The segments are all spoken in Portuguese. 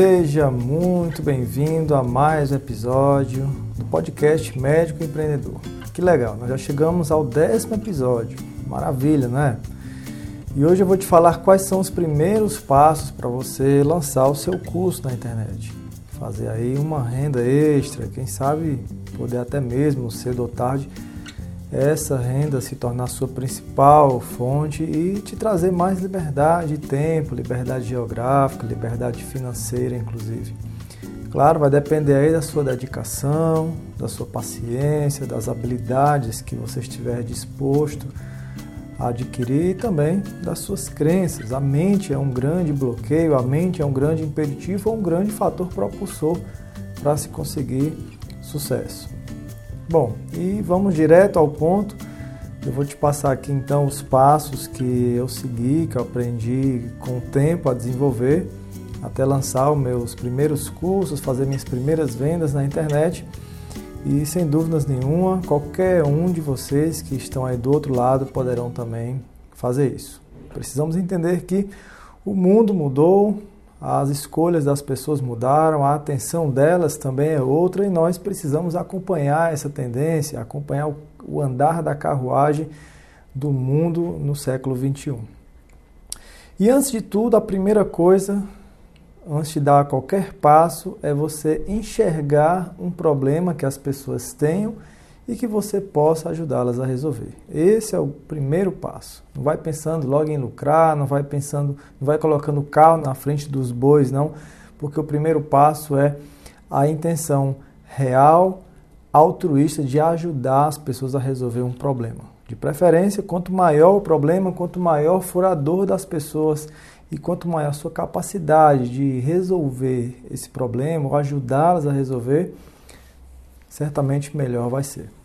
Seja muito bem-vindo a mais um episódio do podcast Médico Empreendedor. Que legal, nós já chegamos ao décimo episódio. Maravilha, não é? E hoje eu vou te falar quais são os primeiros passos para você lançar o seu curso na internet. Fazer aí uma renda extra, quem sabe poder até mesmo cedo ou tarde essa renda se tornar sua principal fonte e te trazer mais liberdade de tempo, liberdade geográfica, liberdade financeira, inclusive. Claro, vai depender aí da sua dedicação, da sua paciência, das habilidades que você estiver disposto a adquirir e também das suas crenças. A mente é um grande bloqueio, a mente é um grande impeditivo ou um grande fator propulsor para se conseguir sucesso. Bom, e vamos direto ao ponto. Eu vou te passar aqui então os passos que eu segui, que eu aprendi com o tempo a desenvolver, até lançar os meus primeiros cursos, fazer minhas primeiras vendas na internet. E sem dúvidas nenhuma, qualquer um de vocês que estão aí do outro lado poderão também fazer isso. Precisamos entender que o mundo mudou, as escolhas das pessoas mudaram, a atenção delas também é outra e nós precisamos acompanhar essa tendência, acompanhar o andar da carruagem do mundo no século 21. E antes de tudo, a primeira coisa, antes de dar qualquer passo, é você enxergar um problema que as pessoas tenham e que você possa ajudá-las a resolver. Esse é o primeiro passo. Não vai pensando logo em lucrar, não vai pensando, não vai colocando o carro na frente dos bois, não, porque o primeiro passo é a intenção real, altruísta de ajudar as pessoas a resolver um problema. De preferência, quanto maior o problema, quanto maior for a dor das pessoas e quanto maior a sua capacidade de resolver esse problema ou ajudá-las a resolver, certamente melhor vai ser.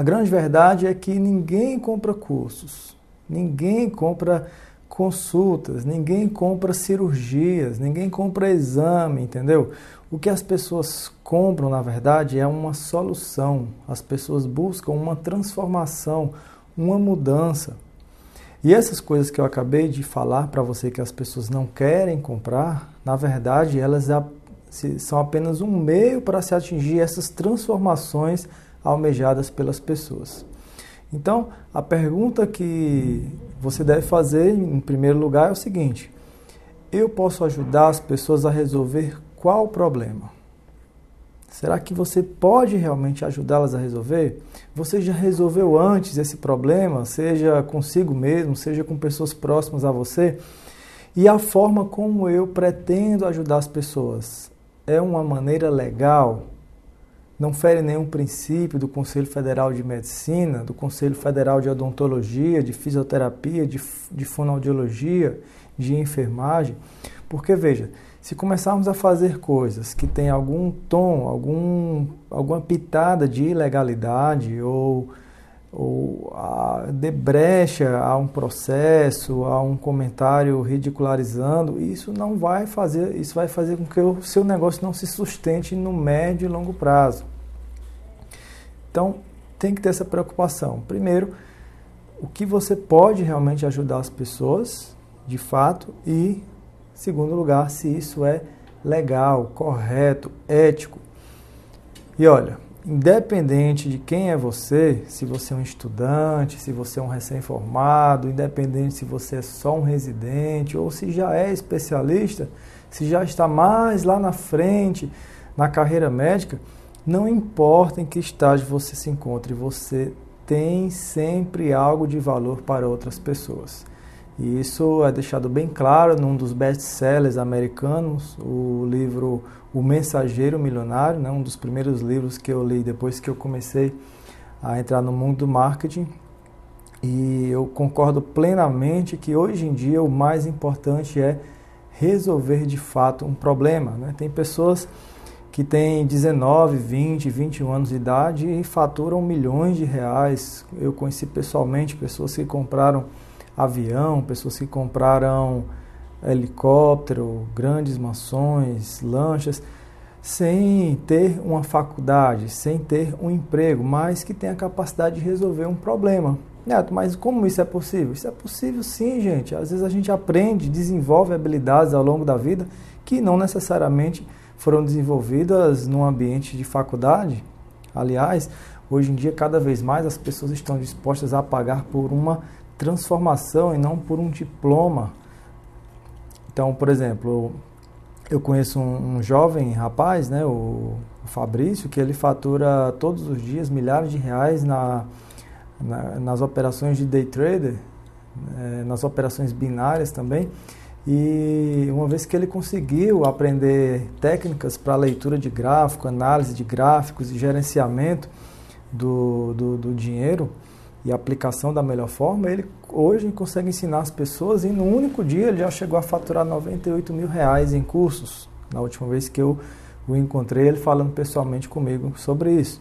A grande verdade é que ninguém compra cursos, ninguém compra consultas, ninguém compra cirurgias, ninguém compra exame, entendeu? O que as pessoas compram, na verdade, é uma solução. As pessoas buscam uma transformação, uma mudança. E essas coisas que eu acabei de falar para você que as pessoas não querem comprar, na verdade, elas são apenas um meio para se atingir essas transformações almejadas pelas pessoas. Então, a pergunta que você deve fazer, em primeiro lugar, é o seguinte: eu posso ajudar as pessoas a resolver qual problema? Será que você pode realmente ajudá-las a resolver? Você já resolveu antes esse problema, seja consigo mesmo, seja com pessoas próximas a você? E a forma como eu pretendo ajudar as pessoas é uma maneira legal? Não fere nenhum princípio do Conselho Federal de Medicina, do Conselho Federal de Odontologia, de Fisioterapia, de, de Fonoaudiologia, de Enfermagem. Porque, veja, se começarmos a fazer coisas que têm algum tom, algum, alguma pitada de ilegalidade ou, ou a, de brecha a um processo, a um comentário ridicularizando, isso não vai fazer, isso vai fazer com que o seu negócio não se sustente no médio e longo prazo. Então, tem que ter essa preocupação. Primeiro, o que você pode realmente ajudar as pessoas, de fato, e, segundo lugar, se isso é legal, correto, ético. E olha, independente de quem é você, se você é um estudante, se você é um recém-formado, independente se você é só um residente ou se já é especialista, se já está mais lá na frente na carreira médica, não importa em que estágio você se encontre, você tem sempre algo de valor para outras pessoas. E isso é deixado bem claro num dos best-sellers americanos, o livro O Mensageiro Milionário, né, um dos primeiros livros que eu li depois que eu comecei a entrar no mundo do marketing. E eu concordo plenamente que hoje em dia o mais importante é resolver de fato um problema. Né? Tem pessoas que têm 19, 20, 21 anos de idade e faturam milhões de reais. Eu conheci pessoalmente pessoas que compraram avião, pessoas que compraram helicóptero, grandes mansões, lanchas, sem ter uma faculdade, sem ter um emprego, mas que têm a capacidade de resolver um problema. Neto, mas como isso é possível? Isso é possível sim, gente. Às vezes a gente aprende, desenvolve habilidades ao longo da vida que não necessariamente foram desenvolvidas num ambiente de faculdade. Aliás, hoje em dia, cada vez mais as pessoas estão dispostas a pagar por uma transformação e não por um diploma. Então, por exemplo, eu conheço um, um jovem rapaz, né, o, o Fabrício, que ele fatura todos os dias milhares de reais na na, nas operações de day trader, é, nas operações binárias também. E uma vez que ele conseguiu aprender técnicas para leitura de gráfico, análise de gráficos e gerenciamento do, do, do dinheiro e aplicação da melhor forma, ele hoje consegue ensinar as pessoas e no único dia ele já chegou a faturar 98 mil reais em cursos. Na última vez que eu o encontrei, ele falando pessoalmente comigo sobre isso.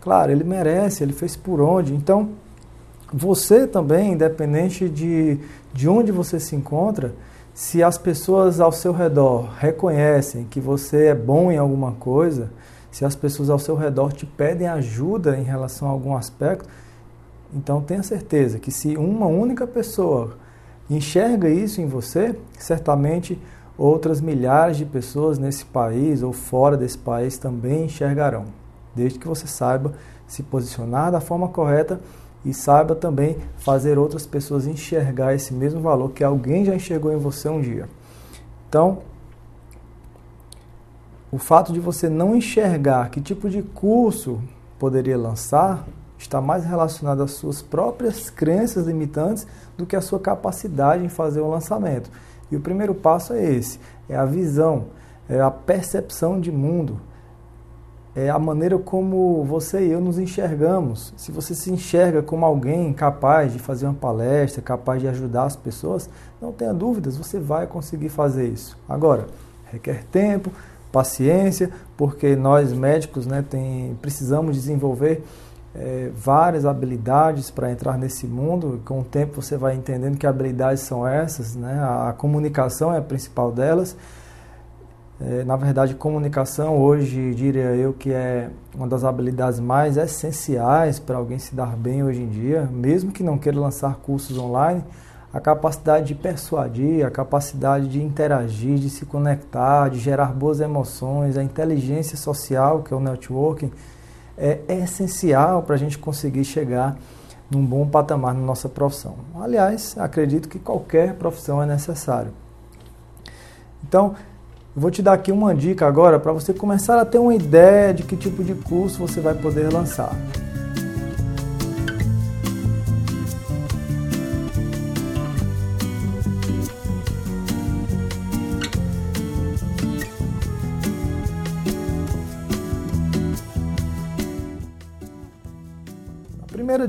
Claro, ele merece, ele fez por onde. Então, você também, independente de, de onde você se encontra, se as pessoas ao seu redor reconhecem que você é bom em alguma coisa, se as pessoas ao seu redor te pedem ajuda em relação a algum aspecto, então tenha certeza que se uma única pessoa enxerga isso em você, certamente outras milhares de pessoas nesse país ou fora desse país também enxergarão desde que você saiba se posicionar da forma correta e saiba também fazer outras pessoas enxergar esse mesmo valor que alguém já enxergou em você um dia. Então, o fato de você não enxergar que tipo de curso poderia lançar está mais relacionado às suas próprias crenças limitantes do que à sua capacidade em fazer um lançamento. E o primeiro passo é esse: é a visão, é a percepção de mundo, é a maneira como você e eu nos enxergamos. Se você se enxerga como alguém capaz de fazer uma palestra, capaz de ajudar as pessoas, não tenha dúvidas, você vai conseguir fazer isso. Agora, requer tempo, paciência, porque nós médicos né, tem, precisamos desenvolver é, várias habilidades para entrar nesse mundo. Com o tempo você vai entendendo que habilidades são essas, né? a comunicação é a principal delas é, na verdade, comunicação hoje, diria eu, que é uma das habilidades mais essenciais para alguém se dar bem hoje em dia, mesmo que não queira lançar cursos online, a capacidade de persuadir, a capacidade de interagir, de se conectar, de gerar boas emoções, a inteligência social, que é o networking, é essencial para a gente conseguir chegar num bom patamar na nossa profissão. Aliás, acredito que qualquer profissão é necessário. Então, vou te dar aqui uma dica agora para você começar a ter uma ideia de que tipo de curso você vai poder lançar.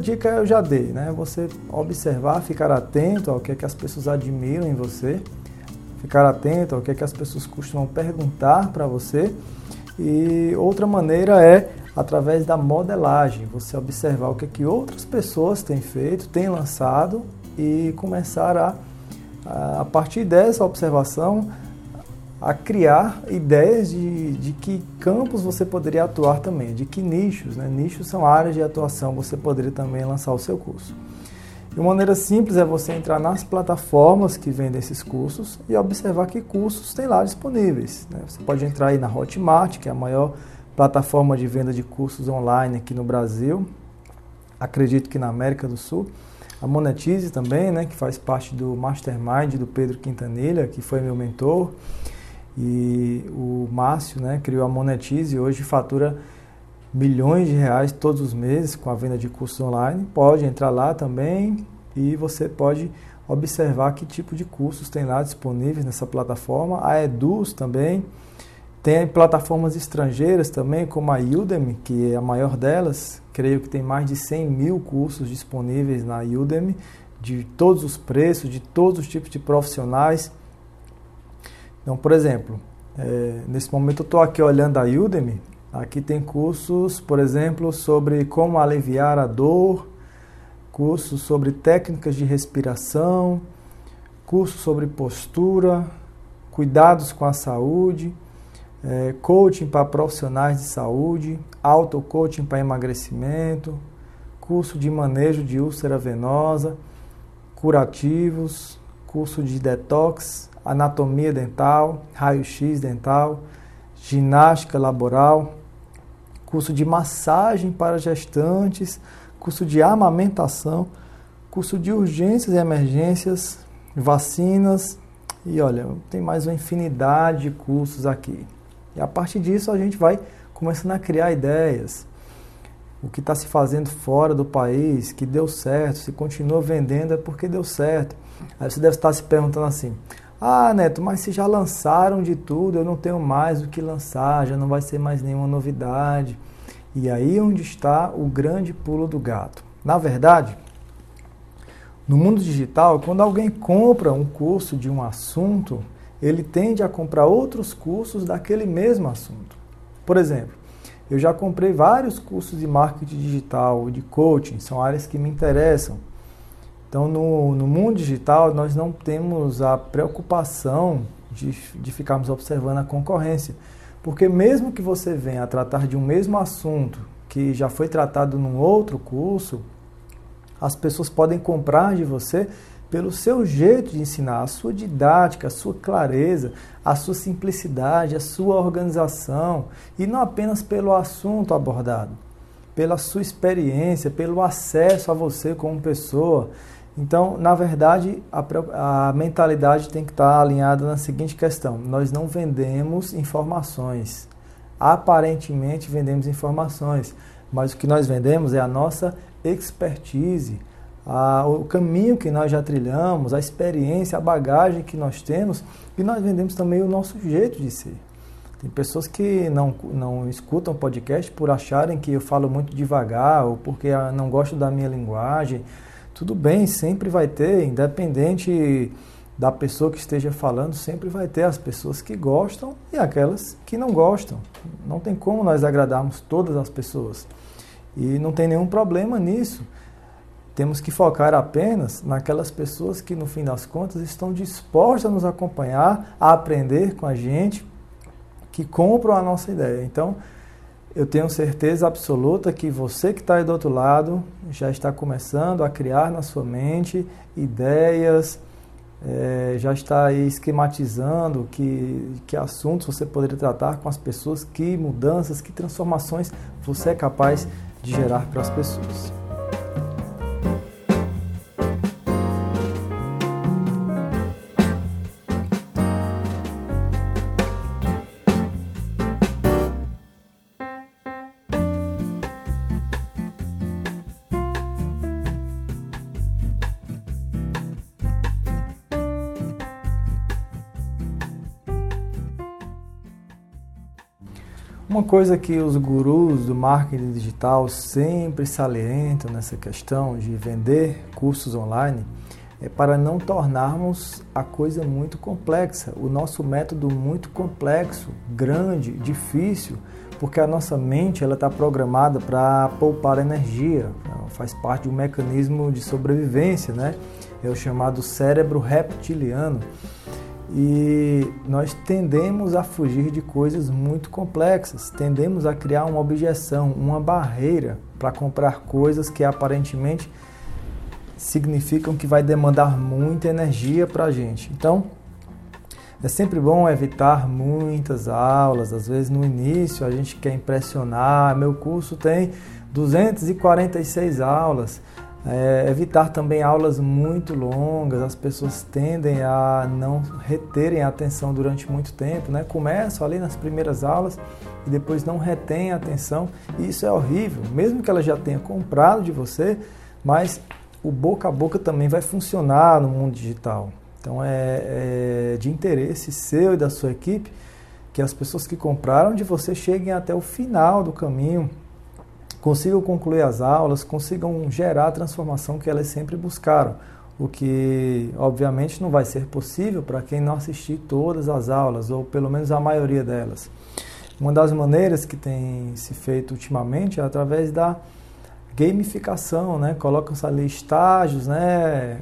Dica eu já dei, né? Você observar, ficar atento ao que, é que as pessoas admiram em você ficar atento ao que, é que as pessoas costumam perguntar para você. E outra maneira é através da modelagem, você observar o que, é que outras pessoas têm feito, têm lançado e começar a, a partir dessa observação, a criar ideias de, de que campos você poderia atuar também, de que nichos, né? nichos são áreas de atuação, você poderia também lançar o seu curso. E uma maneira simples é você entrar nas plataformas que vendem esses cursos e observar que cursos tem lá disponíveis. Né? Você pode entrar aí na Hotmart, que é a maior plataforma de venda de cursos online aqui no Brasil, acredito que na América do Sul. A Monetize também, né, que faz parte do Mastermind do Pedro Quintanilha, que foi meu mentor. E o Márcio né, criou a Monetize e hoje fatura milhões de reais todos os meses com a venda de cursos online. Pode entrar lá também e você pode observar que tipo de cursos tem lá disponíveis nessa plataforma. A Eduz também. Tem plataformas estrangeiras também, como a Udemy, que é a maior delas. Creio que tem mais de 100 mil cursos disponíveis na Udemy, de todos os preços, de todos os tipos de profissionais. Então, por exemplo, é, nesse momento eu estou aqui olhando a Udemy. Aqui tem cursos, por exemplo, sobre como aliviar a dor, cursos sobre técnicas de respiração, cursos sobre postura, cuidados com a saúde, é, coaching para profissionais de saúde, auto-coaching para emagrecimento, curso de manejo de úlcera venosa, curativos, curso de detox, anatomia dental, raio-x dental, ginástica laboral, curso de massagem para gestantes, curso de amamentação, curso de urgências e emergências, vacinas e olha, tem mais uma infinidade de cursos aqui. E a partir disso a gente vai começando a criar ideias. O que está se fazendo fora do país, que deu certo, se continua vendendo é porque deu certo. Aí você deve estar se perguntando assim: ah, Neto, mas se já lançaram de tudo, eu não tenho mais o que lançar, já não vai ser mais nenhuma novidade. E aí onde está o grande pulo do gato. Na verdade, no mundo digital, quando alguém compra um curso de um assunto, ele tende a comprar outros cursos daquele mesmo assunto. Por exemplo, eu já comprei vários cursos de marketing digital, de coaching, são áreas que me interessam. Então, no, no mundo digital, nós não temos a preocupação de, de ficarmos observando a concorrência. Porque, mesmo que você venha a tratar de um mesmo assunto que já foi tratado num outro curso, as pessoas podem comprar de você pelo seu jeito de ensinar, a sua didática, a sua clareza, a sua simplicidade, a sua organização, e não apenas pelo assunto abordado, pela sua experiência, pelo acesso a você como pessoa. Então, na verdade, a, a mentalidade tem que estar alinhada na seguinte questão: nós não vendemos informações. Aparentemente vendemos informações, mas o que nós vendemos é a nossa expertise, a, o caminho que nós já trilhamos, a experiência, a bagagem que nós temos e nós vendemos também o nosso jeito de ser. Tem pessoas que não, não escutam podcast por acharem que eu falo muito devagar ou porque não gostam da minha linguagem. Tudo bem, sempre vai ter, independente da pessoa que esteja falando, sempre vai ter as pessoas que gostam e aquelas que não gostam. Não tem como nós agradarmos todas as pessoas. E não tem nenhum problema nisso. Temos que focar apenas naquelas pessoas que, no fim das contas, estão dispostas a nos acompanhar, a aprender com a gente, que compram a nossa ideia. Então, eu tenho certeza absoluta que você que está aí do outro lado já está começando a criar na sua mente ideias, é, já está aí esquematizando que, que assuntos você poderia tratar com as pessoas, que mudanças, que transformações você é capaz de gerar para as pessoas. Uma coisa que os gurus do marketing digital sempre salientam nessa questão de vender cursos online é para não tornarmos a coisa muito complexa, o nosso método muito complexo, grande, difícil, porque a nossa mente ela está programada para poupar energia, faz parte de um mecanismo de sobrevivência, né? É o chamado cérebro reptiliano e nós tendemos a fugir de coisas muito complexas, tendemos a criar uma objeção, uma barreira para comprar coisas que aparentemente significam que vai demandar muita energia para a gente. Então, é sempre bom evitar muitas aulas. Às vezes, no início, a gente quer impressionar. Meu curso tem 246 aulas. É, evitar também aulas muito longas, as pessoas tendem a não reterem a atenção durante muito tempo, né? Começam ali nas primeiras aulas e depois não retém a atenção, e isso é horrível, mesmo que ela já tenha comprado de você, mas o boca a boca também vai funcionar no mundo digital. Então é, é de interesse seu e da sua equipe que as pessoas que compraram de você cheguem até o final do caminho consigam concluir as aulas, consigam gerar a transformação que elas sempre buscaram, o que obviamente não vai ser possível para quem não assistir todas as aulas, ou pelo menos a maioria delas. Uma das maneiras que tem se feito ultimamente é através da gamificação, né? Colocam-se ali estágios, né?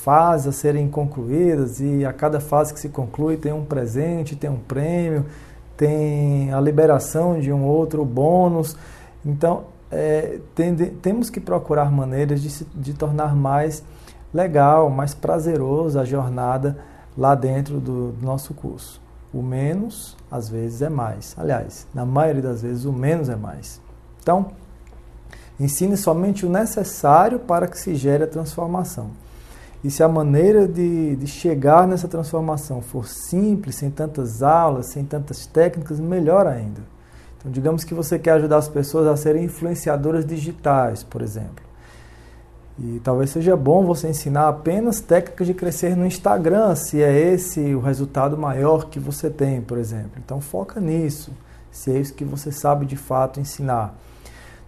fases a serem concluídas e a cada fase que se conclui tem um presente, tem um prêmio, tem a liberação de um outro bônus. Então, é, tende, temos que procurar maneiras de, de tornar mais legal, mais prazeroso a jornada lá dentro do, do nosso curso. O menos, às vezes, é mais. Aliás, na maioria das vezes, o menos é mais. Então, ensine somente o necessário para que se gere a transformação. E se a maneira de, de chegar nessa transformação for simples, sem tantas aulas, sem tantas técnicas, melhor ainda. Então, digamos que você quer ajudar as pessoas a serem influenciadoras digitais, por exemplo. E talvez seja bom você ensinar apenas técnicas de crescer no Instagram, se é esse o resultado maior que você tem, por exemplo. Então, foca nisso, se é isso que você sabe de fato ensinar.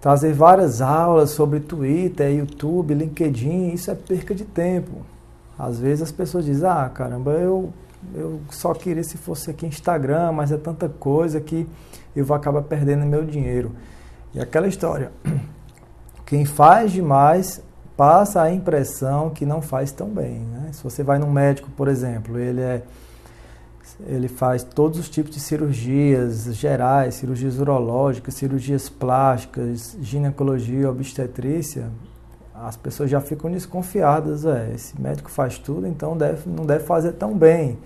Trazer várias aulas sobre Twitter, YouTube, LinkedIn, isso é perca de tempo. Às vezes as pessoas dizem, ah, caramba, eu, eu só queria se fosse aqui Instagram, mas é tanta coisa que eu vou acabar perdendo meu dinheiro. E aquela história, quem faz demais passa a impressão que não faz tão bem. Né? Se você vai num médico, por exemplo, ele é ele faz todos os tipos de cirurgias gerais, cirurgias urológicas, cirurgias plásticas, ginecologia, obstetrícia. As pessoas já ficam desconfiadas, é, esse médico faz tudo, então deve, não deve fazer tão bem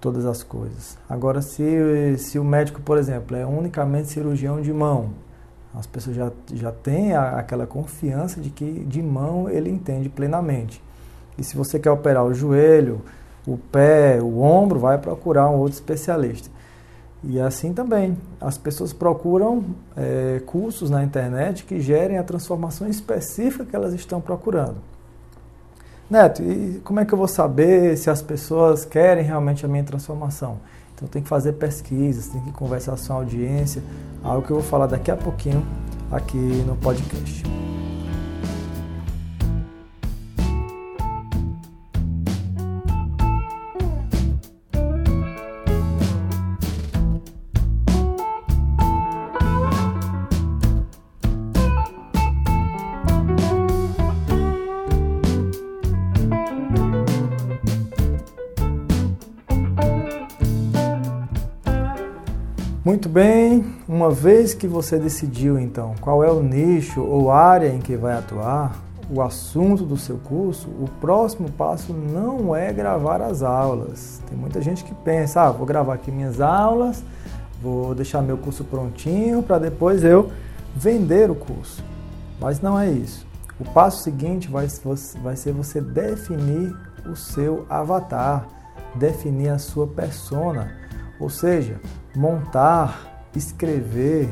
todas as coisas. Agora, se, se o médico, por exemplo, é unicamente cirurgião de mão, as pessoas já, já têm a, aquela confiança de que de mão ele entende plenamente. E se você quer operar o joelho, o pé, o ombro, vai procurar um outro especialista. E assim também, as pessoas procuram é, cursos na internet que gerem a transformação específica que elas estão procurando. Neto, e como é que eu vou saber se as pessoas querem realmente a minha transformação? Então tem que fazer pesquisas, tem que conversar com a audiência, algo que eu vou falar daqui a pouquinho aqui no podcast. Uma vez que você decidiu então qual é o nicho ou área em que vai atuar, o assunto do seu curso, o próximo passo não é gravar as aulas. Tem muita gente que pensa, ah, vou gravar aqui minhas aulas, vou deixar meu curso prontinho para depois eu vender o curso. Mas não é isso. O passo seguinte vai, vai ser você definir o seu avatar, definir a sua persona ou seja, montar, escrever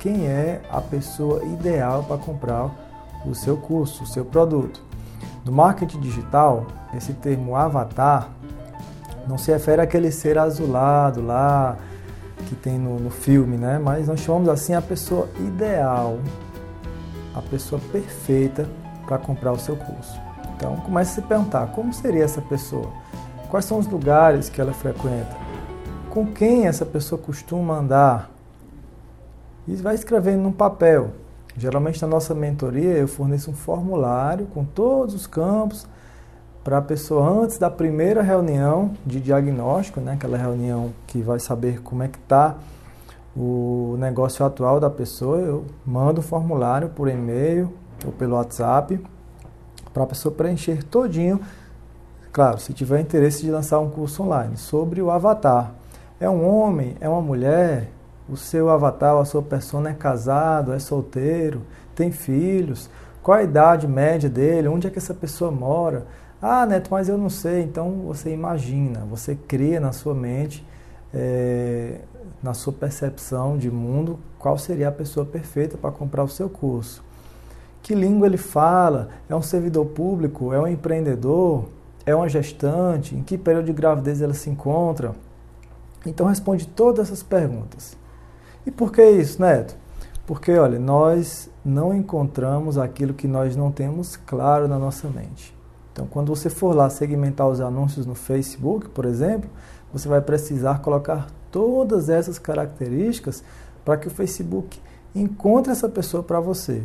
quem é a pessoa ideal para comprar o seu curso, o seu produto. No marketing digital, esse termo avatar não se refere àquele ser azulado lá que tem no, no filme, né? Mas nós chamamos assim a pessoa ideal, a pessoa perfeita para comprar o seu curso. Então comece a se perguntar como seria essa pessoa, quais são os lugares que ela frequenta, com quem essa pessoa costuma andar. E vai escrevendo num papel. Geralmente na nossa mentoria eu forneço um formulário com todos os campos para a pessoa antes da primeira reunião de diagnóstico, né, aquela reunião que vai saber como é que está o negócio atual da pessoa, eu mando o formulário por e-mail ou pelo WhatsApp para a pessoa preencher todinho. Claro, se tiver interesse de lançar um curso online sobre o avatar. É um homem? É uma mulher? O seu avatar, a sua persona é casado, é solteiro, tem filhos? Qual a idade média dele? Onde é que essa pessoa mora? Ah, Neto, mas eu não sei. Então você imagina, você cria na sua mente, é, na sua percepção de mundo, qual seria a pessoa perfeita para comprar o seu curso. Que língua ele fala? É um servidor público? É um empreendedor? É uma gestante? Em que período de gravidez ela se encontra? Então responde todas essas perguntas. E por que isso, Neto? Porque, olha, nós não encontramos aquilo que nós não temos claro na nossa mente. Então, quando você for lá segmentar os anúncios no Facebook, por exemplo, você vai precisar colocar todas essas características para que o Facebook encontre essa pessoa para você.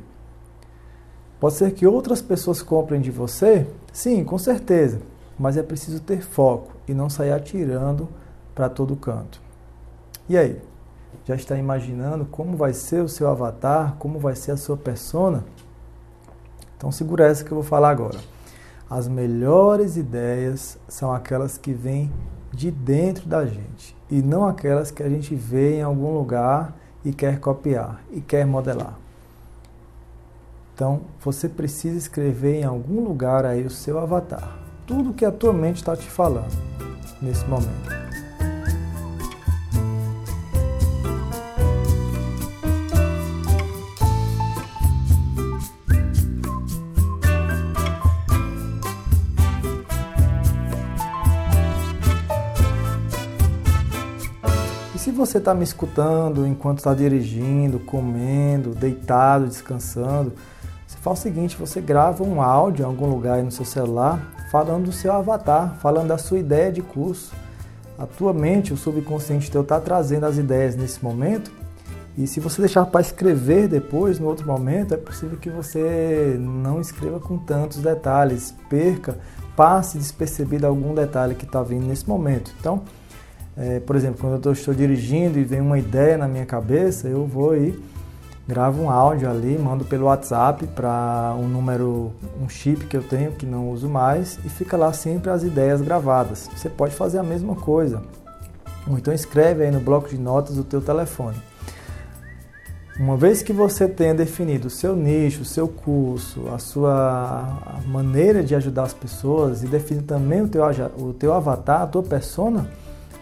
Pode ser que outras pessoas comprem de você? Sim, com certeza. Mas é preciso ter foco e não sair atirando para todo canto. E aí? Já está imaginando como vai ser o seu avatar, como vai ser a sua persona? Então segura essa que eu vou falar agora. As melhores ideias são aquelas que vêm de dentro da gente e não aquelas que a gente vê em algum lugar e quer copiar e quer modelar. Então, você precisa escrever em algum lugar aí o seu avatar. Tudo que a tua mente está te falando nesse momento. Se você está me escutando enquanto está dirigindo, comendo, deitado, descansando, você faz o seguinte: você grava um áudio em algum lugar aí no seu celular falando do seu avatar, falando da sua ideia de curso. A tua mente, o subconsciente teu, está trazendo as ideias nesse momento. E se você deixar para escrever depois, no outro momento, é possível que você não escreva com tantos detalhes, perca, passe despercebido algum detalhe que está vindo nesse momento. Então, é, por exemplo, quando eu estou dirigindo e vem uma ideia na minha cabeça, eu vou e gravo um áudio ali, mando pelo WhatsApp para um número, um chip que eu tenho que não uso mais e fica lá sempre as ideias gravadas. Você pode fazer a mesma coisa. Ou então escreve aí no bloco de notas do teu telefone. Uma vez que você tenha definido o seu nicho, o seu curso, a sua maneira de ajudar as pessoas e define também o teu, o teu avatar, a tua persona,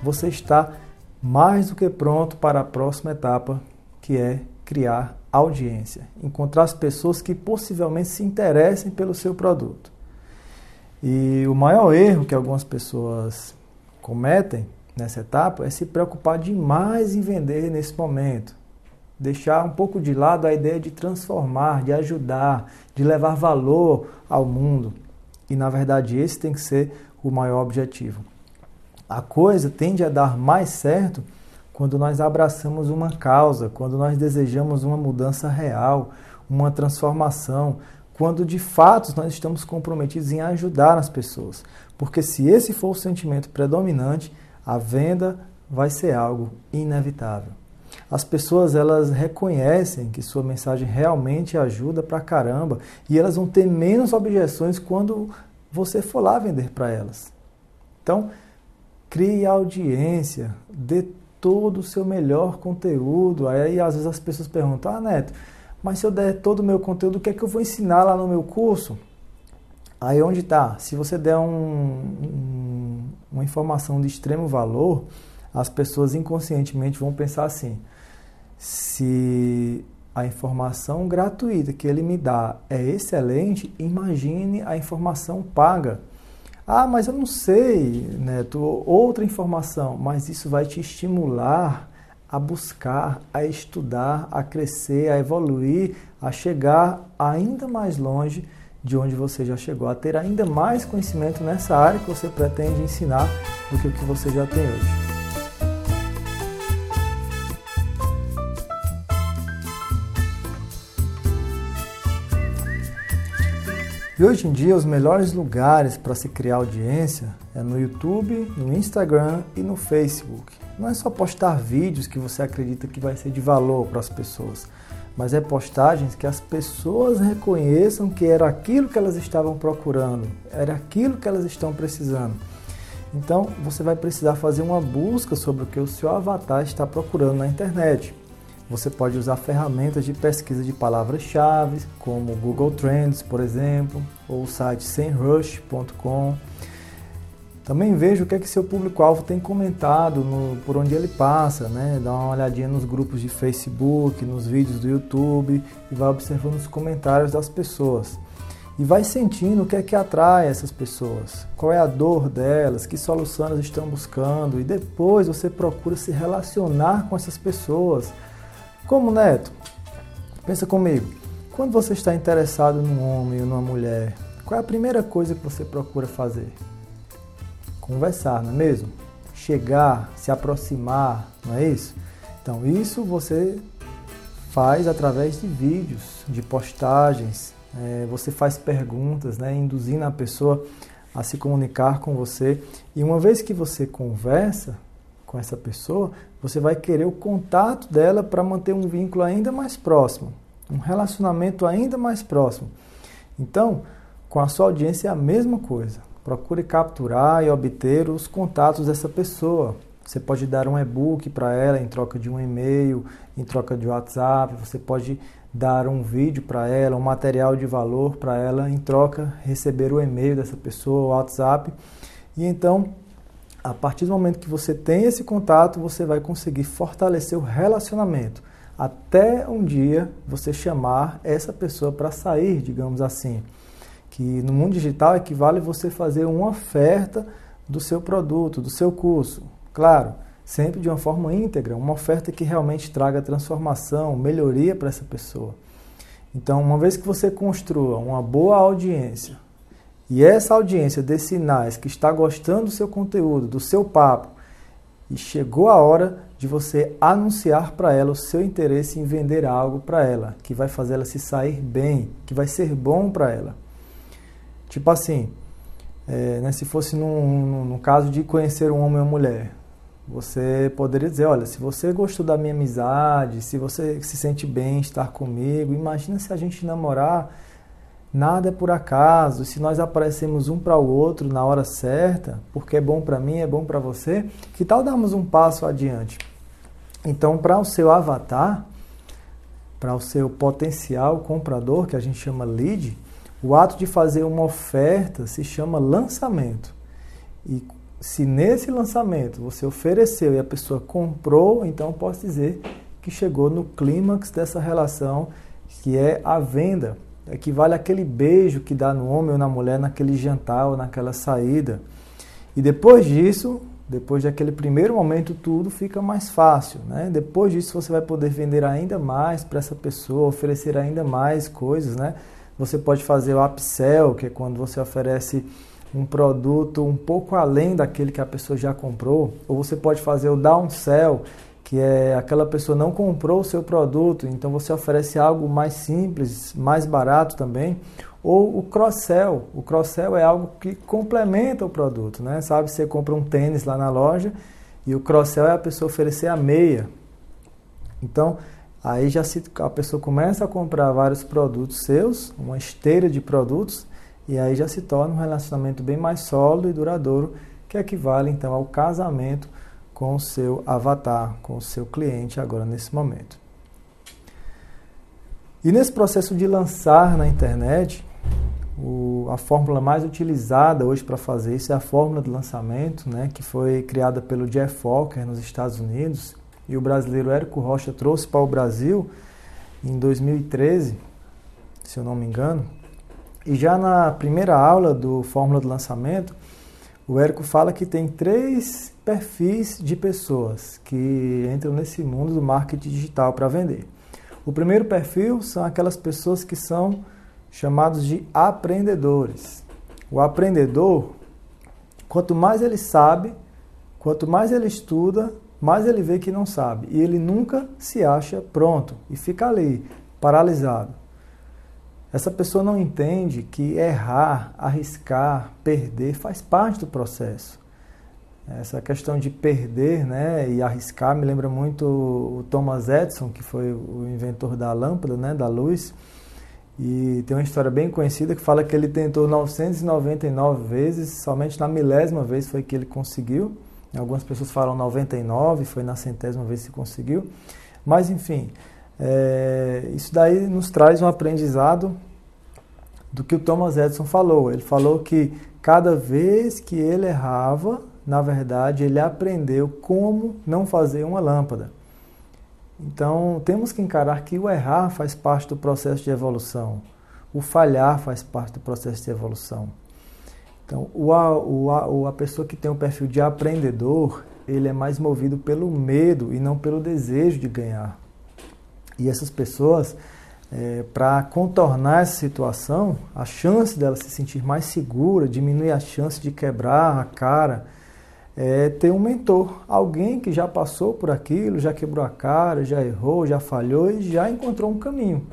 você está mais do que pronto para a próxima etapa, que é criar audiência, encontrar as pessoas que possivelmente se interessem pelo seu produto. E o maior erro que algumas pessoas cometem nessa etapa é se preocupar demais em vender nesse momento. Deixar um pouco de lado a ideia de transformar, de ajudar, de levar valor ao mundo. E na verdade esse tem que ser o maior objetivo. A coisa tende a dar mais certo quando nós abraçamos uma causa, quando nós desejamos uma mudança real, uma transformação, quando de fato nós estamos comprometidos em ajudar as pessoas. Porque se esse for o sentimento predominante, a venda vai ser algo inevitável. As pessoas elas reconhecem que sua mensagem realmente ajuda pra caramba e elas vão ter menos objeções quando você for lá vender para elas. Então, Crie audiência, dê todo o seu melhor conteúdo. Aí às vezes as pessoas perguntam: Ah, Neto, mas se eu der todo o meu conteúdo, o que é que eu vou ensinar lá no meu curso? Aí onde está? Se você der um, um, uma informação de extremo valor, as pessoas inconscientemente vão pensar assim: se a informação gratuita que ele me dá é excelente, imagine a informação paga. Ah, mas eu não sei, Neto, outra informação, mas isso vai te estimular a buscar, a estudar, a crescer, a evoluir, a chegar ainda mais longe de onde você já chegou, a ter ainda mais conhecimento nessa área que você pretende ensinar do que o que você já tem hoje. E hoje em dia, os melhores lugares para se criar audiência é no YouTube, no Instagram e no Facebook. Não é só postar vídeos que você acredita que vai ser de valor para as pessoas, mas é postagens que as pessoas reconheçam que era aquilo que elas estavam procurando, era aquilo que elas estão precisando. Então, você vai precisar fazer uma busca sobre o que o seu avatar está procurando na internet. Você pode usar ferramentas de pesquisa de palavras-chave, como Google Trends, por exemplo, ou o site semrush.com. Também veja o que é que seu público-alvo tem comentado no, por onde ele passa, né? Dá uma olhadinha nos grupos de Facebook, nos vídeos do YouTube e vai observando os comentários das pessoas. E vai sentindo o que é que atrai essas pessoas, qual é a dor delas, que solução elas estão buscando e depois você procura se relacionar com essas pessoas, como neto? Pensa comigo. Quando você está interessado num homem ou numa mulher, qual é a primeira coisa que você procura fazer? Conversar, não é mesmo? Chegar, se aproximar, não é isso? Então, isso você faz através de vídeos, de postagens, é, você faz perguntas, né, induzindo a pessoa a se comunicar com você. E uma vez que você conversa, com essa pessoa, você vai querer o contato dela para manter um vínculo ainda mais próximo, um relacionamento ainda mais próximo. Então, com a sua audiência é a mesma coisa. Procure capturar e obter os contatos dessa pessoa. Você pode dar um e-book para ela em troca de um e-mail, em troca de WhatsApp, você pode dar um vídeo para ela, um material de valor para ela, em troca receber o e-mail dessa pessoa, o WhatsApp. E então, a partir do momento que você tem esse contato, você vai conseguir fortalecer o relacionamento. Até um dia você chamar essa pessoa para sair, digamos assim. Que no mundo digital equivale você fazer uma oferta do seu produto, do seu curso. Claro, sempre de uma forma íntegra, uma oferta que realmente traga transformação, melhoria para essa pessoa. Então, uma vez que você construa uma boa audiência e essa audiência dê sinais que está gostando do seu conteúdo, do seu papo, e chegou a hora de você anunciar para ela o seu interesse em vender algo para ela, que vai fazer ela se sair bem, que vai ser bom para ela. Tipo assim, é, né, se fosse no, caso de conhecer um homem ou mulher, você poderia dizer, olha, se você gostou da minha amizade, se você se sente bem estar comigo, imagina se a gente namorar, nada é por acaso, se nós aparecemos um para o outro na hora certa, porque é bom para mim, é bom para você, que tal darmos um passo adiante? Então, para o seu avatar, para o seu potencial comprador, que a gente chama lead, o ato de fazer uma oferta se chama lançamento. E se nesse lançamento você ofereceu e a pessoa comprou, então posso dizer que chegou no clímax dessa relação, que é a venda. Equivale àquele beijo que dá no homem ou na mulher naquele jantar ou naquela saída. E depois disso, depois daquele primeiro momento, tudo fica mais fácil. Né? Depois disso, você vai poder vender ainda mais para essa pessoa, oferecer ainda mais coisas. Né? Você pode fazer o upsell, que é quando você oferece um produto um pouco além daquele que a pessoa já comprou, ou você pode fazer o downsell, que é aquela pessoa não comprou o seu produto, então você oferece algo mais simples, mais barato também, ou o cross-sell. O cross-sell é algo que complementa o produto, né? Sabe, você compra um tênis lá na loja e o cross-sell é a pessoa oferecer a meia. Então, aí já se, a pessoa começa a comprar vários produtos seus, uma esteira de produtos, e aí já se torna um relacionamento bem mais sólido e duradouro, que equivale então ao casamento com o seu avatar, com o seu cliente agora nesse momento. E nesse processo de lançar na internet, o, a fórmula mais utilizada hoje para fazer isso é a fórmula de lançamento, né, que foi criada pelo Jeff Walker nos Estados Unidos e o brasileiro Érico Rocha trouxe para o Brasil em 2013, se eu não me engano. E já na primeira aula do Fórmula de Lançamento, o Érico fala que tem três perfis de pessoas que entram nesse mundo do marketing digital para vender. O primeiro perfil são aquelas pessoas que são chamados de aprendedores. O aprendedor, quanto mais ele sabe, quanto mais ele estuda, mais ele vê que não sabe. E ele nunca se acha pronto e fica ali, paralisado. Essa pessoa não entende que errar, arriscar, perder faz parte do processo. Essa questão de perder né, e arriscar me lembra muito o Thomas Edison, que foi o inventor da lâmpada, né, da luz. E tem uma história bem conhecida que fala que ele tentou 999 vezes, somente na milésima vez foi que ele conseguiu. Algumas pessoas falam 99, foi na centésima vez que conseguiu. Mas enfim, é, isso daí nos traz um aprendizado do que o Thomas Edison falou. Ele falou que cada vez que ele errava, na verdade, ele aprendeu como não fazer uma lâmpada. Então, temos que encarar que o errar faz parte do processo de evolução. O falhar faz parte do processo de evolução. Então, o, o, a pessoa que tem o perfil de aprendedor, ele é mais movido pelo medo e não pelo desejo de ganhar. E essas pessoas, é, para contornar essa situação, a chance dela se sentir mais segura, diminuir a chance de quebrar a cara, é ter um mentor, alguém que já passou por aquilo, já quebrou a cara, já errou, já falhou e já encontrou um caminho.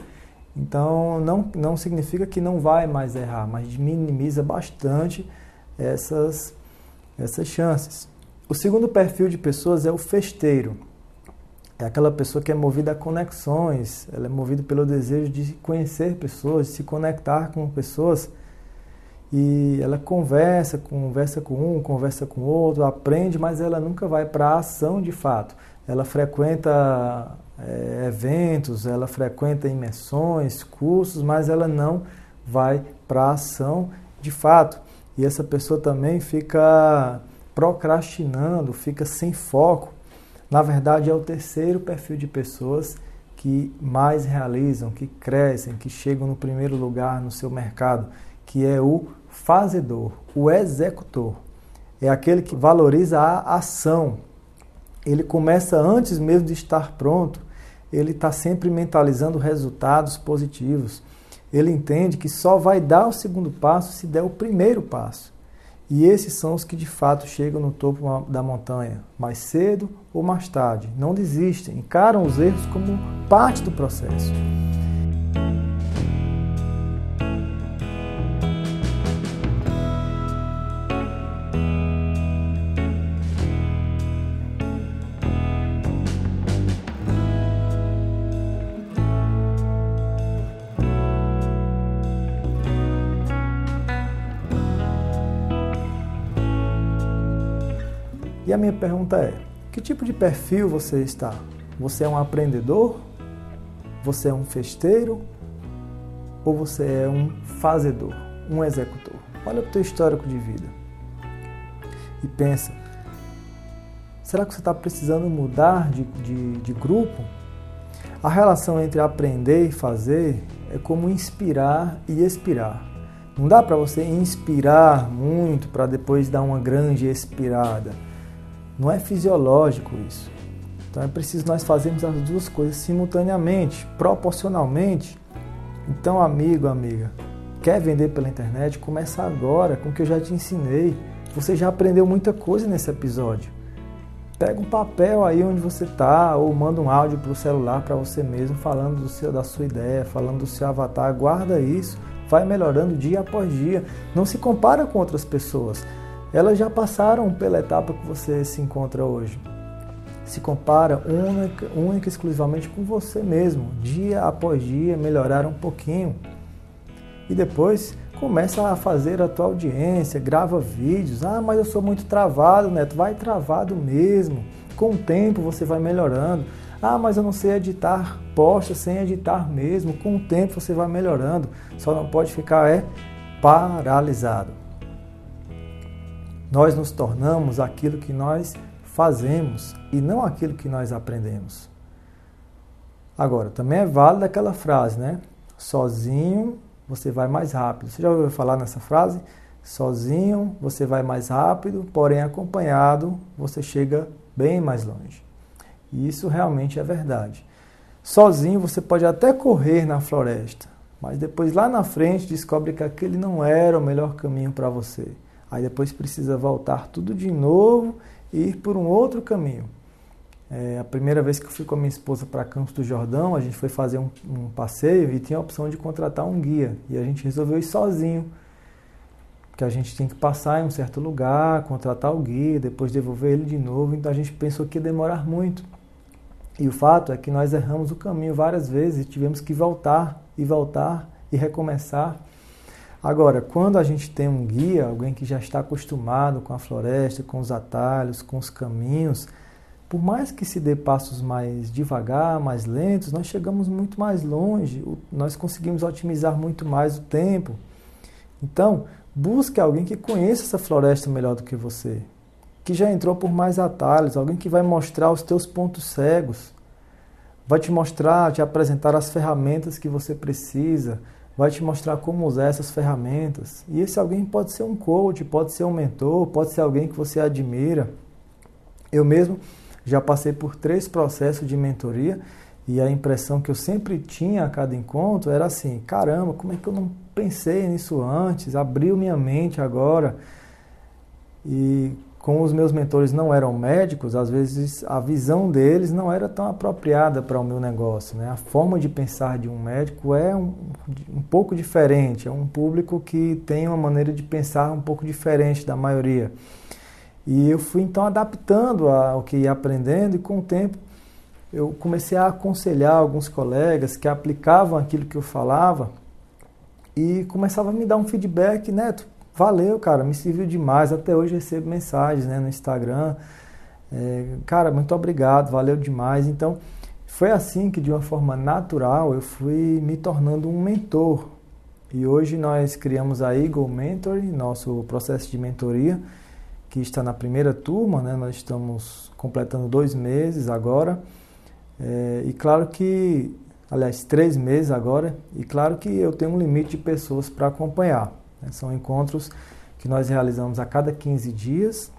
Então, não, não significa que não vai mais errar, mas minimiza bastante essas, essas chances. O segundo perfil de pessoas é o festeiro. É aquela pessoa que é movida a conexões, ela é movida pelo desejo de conhecer pessoas, de se conectar com pessoas. E ela conversa, conversa com um, conversa com outro, aprende, mas ela nunca vai para a ação de fato. Ela frequenta é, eventos, ela frequenta imersões, cursos, mas ela não vai para a ação de fato. E essa pessoa também fica procrastinando, fica sem foco na verdade, é o terceiro perfil de pessoas que mais realizam, que crescem, que chegam no primeiro lugar no seu mercado, que é o fazedor, o executor. É aquele que valoriza a ação. Ele começa antes mesmo de estar pronto, ele está sempre mentalizando resultados positivos. Ele entende que só vai dar o segundo passo se der o primeiro passo. E esses são os que de fato chegam no topo da montanha, mais cedo ou mais tarde. Não desistem, encaram os erros como parte do processo. E a minha pergunta é: que tipo de perfil você está? Você é um aprendedor? Você é um festeiro? Ou você é um fazedor, um executor? Olha o teu histórico de vida e pensa: será que você está precisando mudar de, de, de grupo? A relação entre aprender e fazer é como inspirar e expirar. Não dá para você inspirar muito para depois dar uma grande expirada. Não é fisiológico isso. Então é preciso nós fazermos as duas coisas simultaneamente, proporcionalmente. Então, amigo, amiga, quer vender pela internet? Começa agora com o que eu já te ensinei. Você já aprendeu muita coisa nesse episódio. Pega um papel aí onde você está ou manda um áudio para o celular para você mesmo falando do seu, da sua ideia, falando do seu avatar. Guarda isso, vai melhorando dia após dia. Não se compara com outras pessoas elas já passaram pela etapa que você se encontra hoje. Se compara única, única exclusivamente com você mesmo, dia após dia, melhorar um pouquinho. E depois começa a fazer a tua audiência, grava vídeos. Ah, mas eu sou muito travado, Neto. Vai travado mesmo. Com o tempo você vai melhorando. Ah, mas eu não sei editar. Posta sem editar mesmo. Com o tempo você vai melhorando. Só não pode ficar é paralisado. Nós nos tornamos aquilo que nós fazemos e não aquilo que nós aprendemos. Agora, também é válida aquela frase, né? Sozinho você vai mais rápido. Você já ouviu falar nessa frase? Sozinho você vai mais rápido, porém acompanhado você chega bem mais longe. E isso realmente é verdade. Sozinho você pode até correr na floresta, mas depois lá na frente descobre que aquele não era o melhor caminho para você. Aí depois precisa voltar tudo de novo e ir por um outro caminho. É, a primeira vez que eu fui com a minha esposa para Campos do Jordão, a gente foi fazer um, um, passeio e tinha a opção de contratar um guia. E a gente resolveu ir sozinho. Que a gente tinha que passar em um certo lugar, contratar o guia, depois devolver ele de novo. Então a gente pensou que ia demorar muito. E o fato é que nós erramos o caminho várias vezes e tivemos que voltar e voltar e recomeçar. Agora, quando a gente tem um guia, alguém que já está acostumado com a floresta, com os atalhos, com os caminhos, por mais que se dê passos mais devagar, mais lentos, nós chegamos muito mais longe, nós conseguimos otimizar muito mais o tempo. Então, busque alguém que conheça essa floresta melhor do que você, que já entrou por mais atalhos, alguém que vai mostrar os teus pontos cegos, vai te mostrar, te apresentar as ferramentas que você precisa, vai te mostrar como usar essas ferramentas. E esse alguém pode ser um coach, pode ser um mentor, pode ser alguém que você admira. Eu mesmo já passei por três processos de mentoria e a impressão que eu sempre tinha a cada encontro era assim: caramba, como é que eu não pensei nisso antes? Abriu minha mente agora. E como os meus mentores não eram médicos, às vezes a visão deles não era tão apropriada para o meu negócio. Né? A forma de pensar de um médico é um, um pouco diferente, é um público que tem uma maneira de pensar um pouco diferente da maioria. E eu fui então adaptando ao que ia aprendendo e com o tempo eu comecei a aconselhar alguns colegas que aplicavam aquilo que eu falava e começava a me dar um feedback, Neto, valeu, cara, me serviu demais. Até hoje recebo mensagens né, no Instagram. É, cara, muito obrigado, valeu demais. Então, foi assim que, de uma forma natural, eu fui me tornando um mentor. E hoje nós criamos a Eagle Mentor, nosso processo de mentoria, que está na primeira turma, né? nós estamos completando dois meses agora. É, e claro que, aliás, três meses agora, e claro que eu tenho um limite de pessoas para acompanhar. Né? São encontros que nós realizamos a cada 15 dias,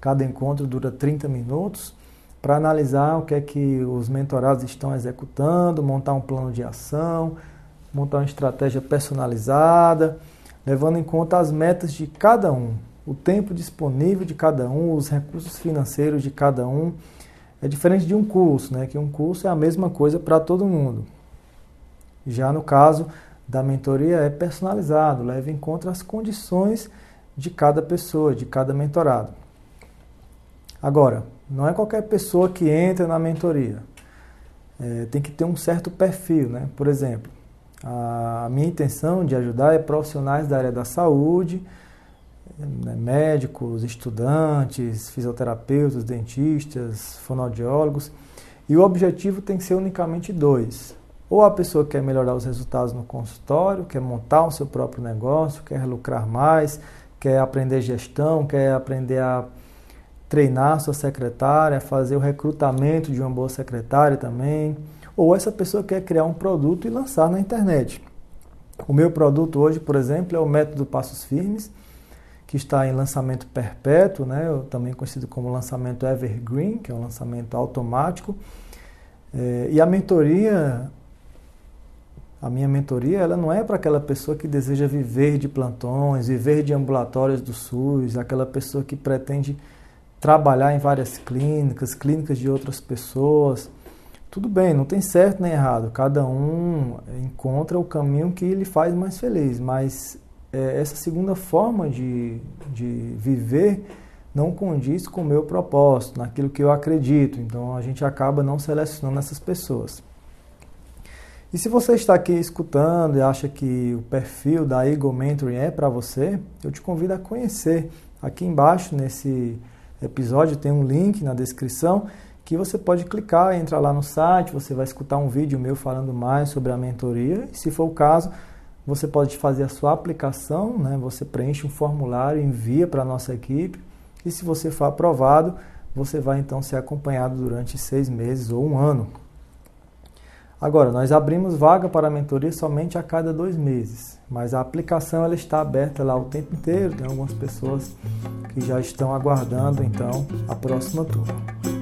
cada encontro dura 30 minutos para analisar o que é que os mentorados estão executando, montar um plano de ação, montar uma estratégia personalizada, levando em conta as metas de cada um, o tempo disponível de cada um, os recursos financeiros de cada um. É diferente de um curso, né? Que um curso é a mesma coisa para todo mundo. Já no caso da mentoria é personalizado, leva em conta as condições de cada pessoa, de cada mentorado. Agora, não é qualquer pessoa que entra na mentoria. É, tem que ter um certo perfil, né? Por exemplo, a minha intenção de ajudar é profissionais da área da saúde, né, médicos, estudantes, fisioterapeutas, dentistas, fonoaudiólogos. E o objetivo tem que ser unicamente dois. Ou a pessoa quer melhorar os resultados no consultório, quer montar o seu próprio negócio, quer lucrar mais, quer aprender gestão, quer aprender a treinar sua secretária, fazer o recrutamento de uma boa secretária também. Ou essa pessoa quer criar um produto e lançar na internet. O meu produto hoje, por exemplo, é o método Passos Firmes, que está em lançamento perpétuo, né? também conhecido como lançamento Evergreen, que é um lançamento automático. É, e a mentoria, a minha mentoria, ela não é para aquela pessoa que deseja viver de plantões, viver de ambulatórios do SUS, aquela pessoa que pretende trabalhar em várias clínicas, clínicas de outras pessoas. Tudo bem, não tem certo nem errado, cada um encontra o caminho que lhe faz mais feliz, mas é, essa segunda forma de, de viver não condiz com o meu propósito, naquilo que eu acredito, então a gente acaba não selecionando essas pessoas. E se você está aqui escutando e acha que o perfil da Eagle Mentoring é para você, eu te convido a conhecer. Aqui embaixo, nesse episódio tem um link na descrição que você pode clicar, entrar lá no site, você vai escutar um vídeo meu falando mais sobre a mentoria. E se for o caso, você pode fazer a sua aplicação, né? você preenche um formulário, envia para a nossa equipe. E se você for aprovado, você vai então ser acompanhado durante seis meses ou um ano. Agora, nós abrimos vaga para mentoria somente a cada dois meses, mas a aplicação ela está aberta lá o tempo inteiro. Tem algumas pessoas que já estão aguardando então a próxima turma.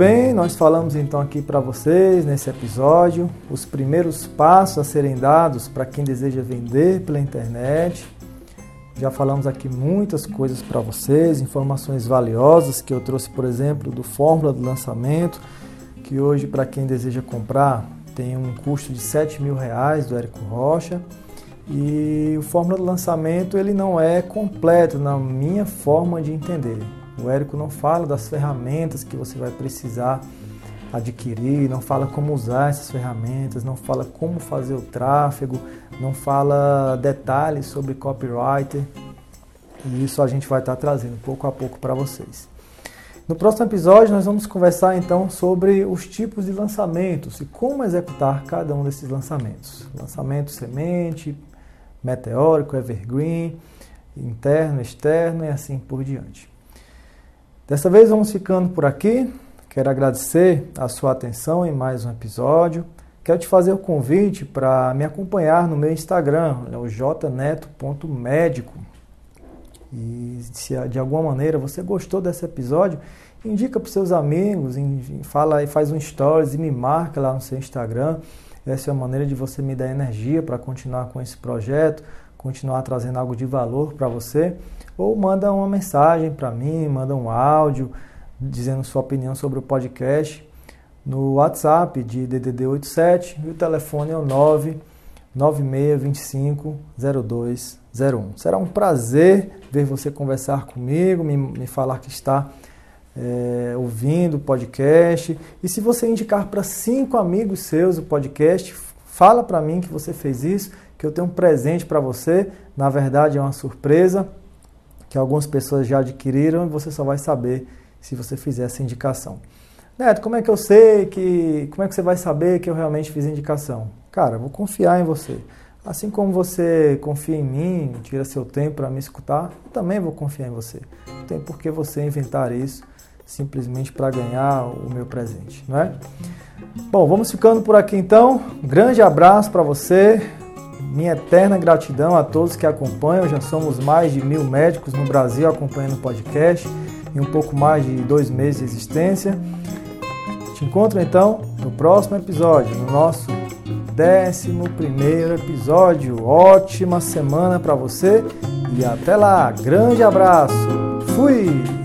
Bem, nós falamos então aqui para vocês nesse episódio os primeiros passos a serem dados para quem deseja vender pela internet. Já falamos aqui muitas coisas para vocês, informações valiosas que eu trouxe, por exemplo, do Fórmula do Lançamento, que hoje para quem deseja comprar tem um custo de 7 mil reais do Érico Rocha. E o Fórmula do Lançamento ele não é completo na minha forma de entender. O Érico não fala das ferramentas que você vai precisar adquirir, não fala como usar essas ferramentas, não fala como fazer o tráfego, não fala detalhes sobre copywriter. E isso a gente vai estar trazendo pouco a pouco para vocês. No próximo episódio, nós vamos conversar então sobre os tipos de lançamentos e como executar cada um desses lançamentos: lançamento semente, meteórico, evergreen, interno, externo e assim por diante. Dessa vez vamos ficando por aqui. Quero agradecer a sua atenção em mais um episódio. Quero te fazer o convite para me acompanhar no meu Instagram, é o jneto.médico. E se de alguma maneira você gostou desse episódio, indica para os seus amigos, fala e faz um stories e me marca lá no seu Instagram. Essa é a maneira de você me dar energia para continuar com esse projeto, continuar trazendo algo de valor para você. Ou manda uma mensagem para mim, manda um áudio dizendo sua opinião sobre o podcast no WhatsApp de DDD 87 e o telefone é o 99625 0201. Será um prazer ver você conversar comigo, me, me falar que está é, ouvindo o podcast. E se você indicar para cinco amigos seus o podcast, fala para mim que você fez isso, que eu tenho um presente para você. Na verdade, é uma surpresa que algumas pessoas já adquiriram e você só vai saber se você fizer essa indicação. Neto, como é que eu sei que. Como é que você vai saber que eu realmente fiz indicação? Cara, vou confiar em você. Assim como você confia em mim, tira seu tempo para me escutar, eu também vou confiar em você. Não tem por que você inventar isso simplesmente para ganhar o meu presente, não é? Bom, vamos ficando por aqui então. Grande abraço para você. Minha eterna gratidão a todos que acompanham. Já somos mais de mil médicos no Brasil acompanhando o podcast em um pouco mais de dois meses de existência. Te encontro então no próximo episódio, no nosso décimo primeiro episódio. Ótima semana para você e até lá. Grande abraço. Fui.